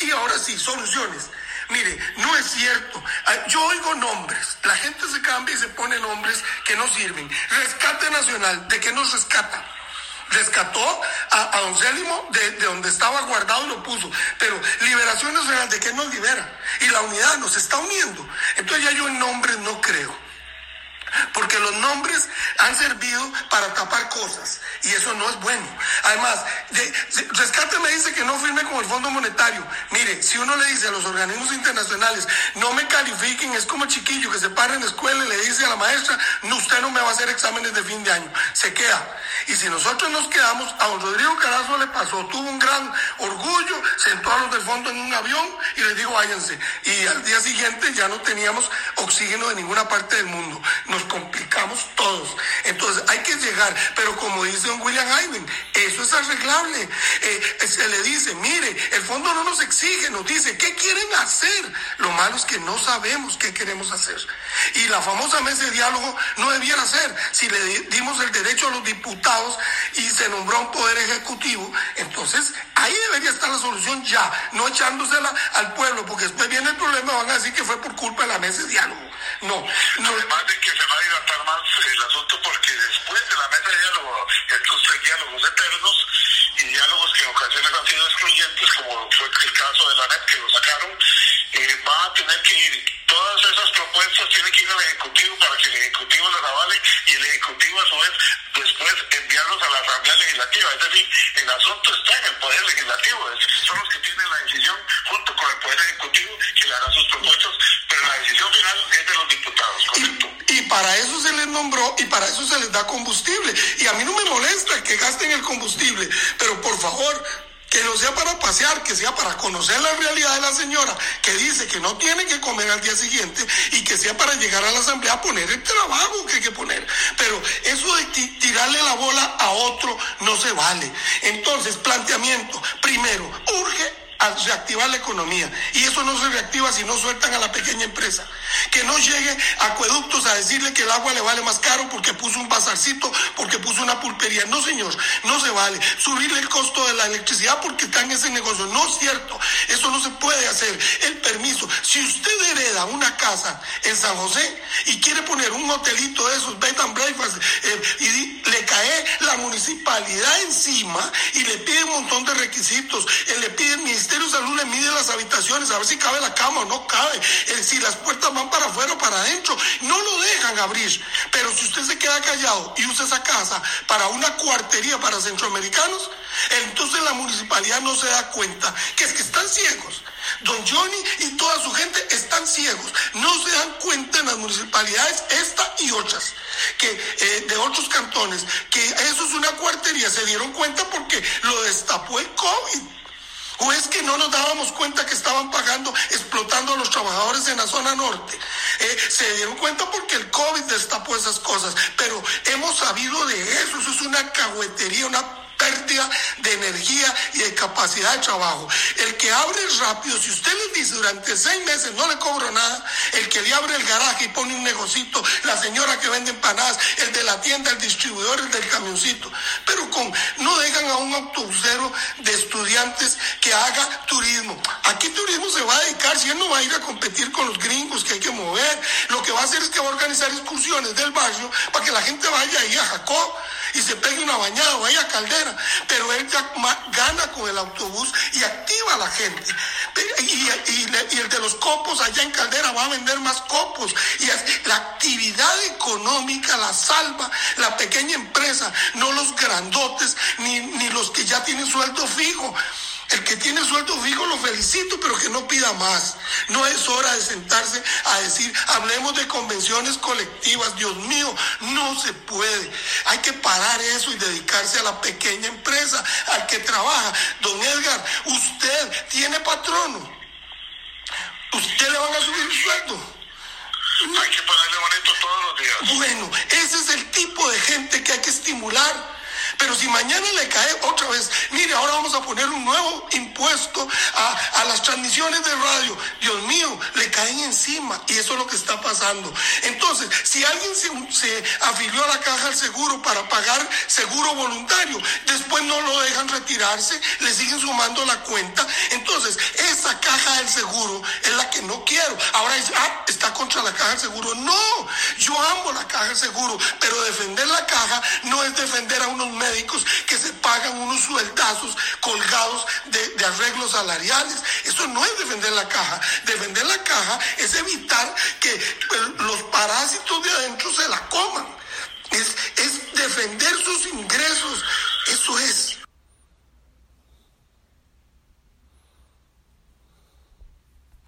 Y ahora sí, soluciones. Mire, no es cierto. Ah, yo oigo nombres. La gente se cambia y se pone nombres que no sirven. Rescate Nacional, ¿de qué nos rescata? rescató a, don Célimo de, de, donde estaba guardado y lo puso. Pero Liberación Nacional, ¿de qué nos libera? Y la unidad nos está uniendo. Entonces ya yo en nombres no nombres han servido para tapar cosas y eso no es bueno. Además, Rescate me dice que no firme con el Fondo Monetario. Mire, si uno le dice a los organismos internacionales, no me califiquen, es como chiquillo que se para en la escuela y le dice a la maestra, no, usted no me va a hacer exámenes de fin de año. Se queda. Y si nosotros nos quedamos, a don Rodrigo Carazo le pasó, tuvo un gran orgullo, sentó a los del fondo en un avión y les dijo, váyanse. Y al día siguiente ya no teníamos oxígeno de ninguna parte del mundo pero como dice don William Hyman, eso es arreglable. Eh, se le dice, mire, el fondo no nos exige, nos dice, ¿qué quieren hacer? Lo malo es que no sabemos qué queremos hacer. Y la famosa mesa de diálogo no debiera ser. Si le dimos el derecho a los diputados y se nombró un poder ejecutivo, entonces ahí debería estar la solución ya, no echándosela al pueblo, porque después viene el problema, van a decir que fue por culpa de la mesa de diálogo. No, no. Además de que se va a dilatar más el asunto después diálogo, estos diálogos eternos y diálogos que en ocasiones han sido excluyentes, como fue el caso de la NET que lo sacaron, eh, va a tener que ir, todas esas propuestas tienen que ir al Ejecutivo para que el Ejecutivo las avale y el Ejecutivo a su vez después enviarlos a la Asamblea Legislativa. Es decir, el asunto está en el Poder Legislativo, son los que tienen la decisión junto con el Poder Ejecutivo que le hará sus propuestas, para eso se les nombró y para eso se les da combustible. Y a mí no me molesta que gasten el combustible, pero por favor, que no sea para pasear, que sea para conocer la realidad de la señora que dice que no tiene que comer al día siguiente y que sea para llegar a la asamblea a poner el trabajo que hay que poner. Pero eso de tirarle la bola a otro no se vale. Entonces, planteamiento, primero, urge a reactivar la economía. Y eso no se reactiva si no sueltan a la pequeña empresa. Que no llegue acueductos a decirle que el agua le vale más caro porque puso un bazarcito, porque puso una pulpería. No, señor, no se vale. Subirle el costo de la electricidad porque está en ese negocio. No es cierto. Eso no se puede hacer. El permiso. Si usted hereda una casa en San José y quiere poner un hotelito de esos, bed and breakfast, eh, y le cae la municipalidad encima y le pide un montón de requisitos, eh, le pide el ministerio Ministerio de Salud le mide las habitaciones a ver si cabe la cama o no cabe, eh, si las puertas van para afuera o para adentro. No lo dejan abrir. Pero si usted se queda callado y usa esa casa para una cuartería para centroamericanos, entonces la municipalidad no se da cuenta que es que están ciegos. Don Johnny y toda su gente están ciegos. No se dan cuenta en las municipalidades, esta y otras, que eh, de otros cantones, que eso es una cuartería. Se dieron cuenta porque lo destapó el COVID. ¿O es que no nos dábamos cuenta que estaban pagando, los trabajadores en la zona norte? Eh, se dieron cuenta porque el COVID destapó esas cosas, pero hemos sabido de eso, eso es una cahuetería, una pérdida de energía y de capacidad de trabajo. El que abre rápido, si usted le dice durante seis meses no le cobro nada, el que le abre el garaje y pone un negocito, la señora que vende empanadas, el de la tienda, el distribuidor, el del camioncito, pero con no dejan a un autobusero de estudiantes que haga turismo. Aquí turismo se va a dedicar, si él no va a ir a competir con los gringos que hay que mover, lo que va a hacer es que va a organizar excursiones del barrio para que la gente vaya ahí a Jacob y se pegue una bañada vaya Caldera, pero él gana con el autobús y activa a la gente. Y, el de los copos allá en Caldera va a vender más copos. Y la actividad económica la salva la pequeña empresa, no los grandotes ni, ni los que ya tienen sueldo fijo. El que tiene sueldo fijo lo felicito, pero que no pida más. No es hora de sentarse a decir, hablemos de convenciones colectivas. Dios mío, no se puede. Hay que parar eso y dedicarse a la pequeña empresa, al que trabaja. Don Edgar, usted tiene patrono. ¿Usted le van a subir el sueldo? Hay que ponerle bonito todos los días. Bueno, ese es el tipo de gente que hay que estimular. Pero si mañana le cae otra vez, mire, ahora vamos a poner un nuevo impuesto a, las transmisiones de radio. Dios mío, le caen encima y eso es lo que está pasando. Entonces, si alguien se, se afilió a la caja del seguro para pagar seguro voluntario, después no lo dejan retirarse, le siguen sumando la cuenta. Entonces, esa caja del seguro es la que no quiero. Ahora dice, ah, está contra la caja del seguro. No, yo amo la caja del seguro, pero defender la caja no es defender a unos médicos que se pagan unos sueldazos colgados de, de arreglos salariales. Eso no es defender la caja. Defender la caja es evitar que los parásitos de adentro se la coman. Es, es defender sus ingresos. Eso es.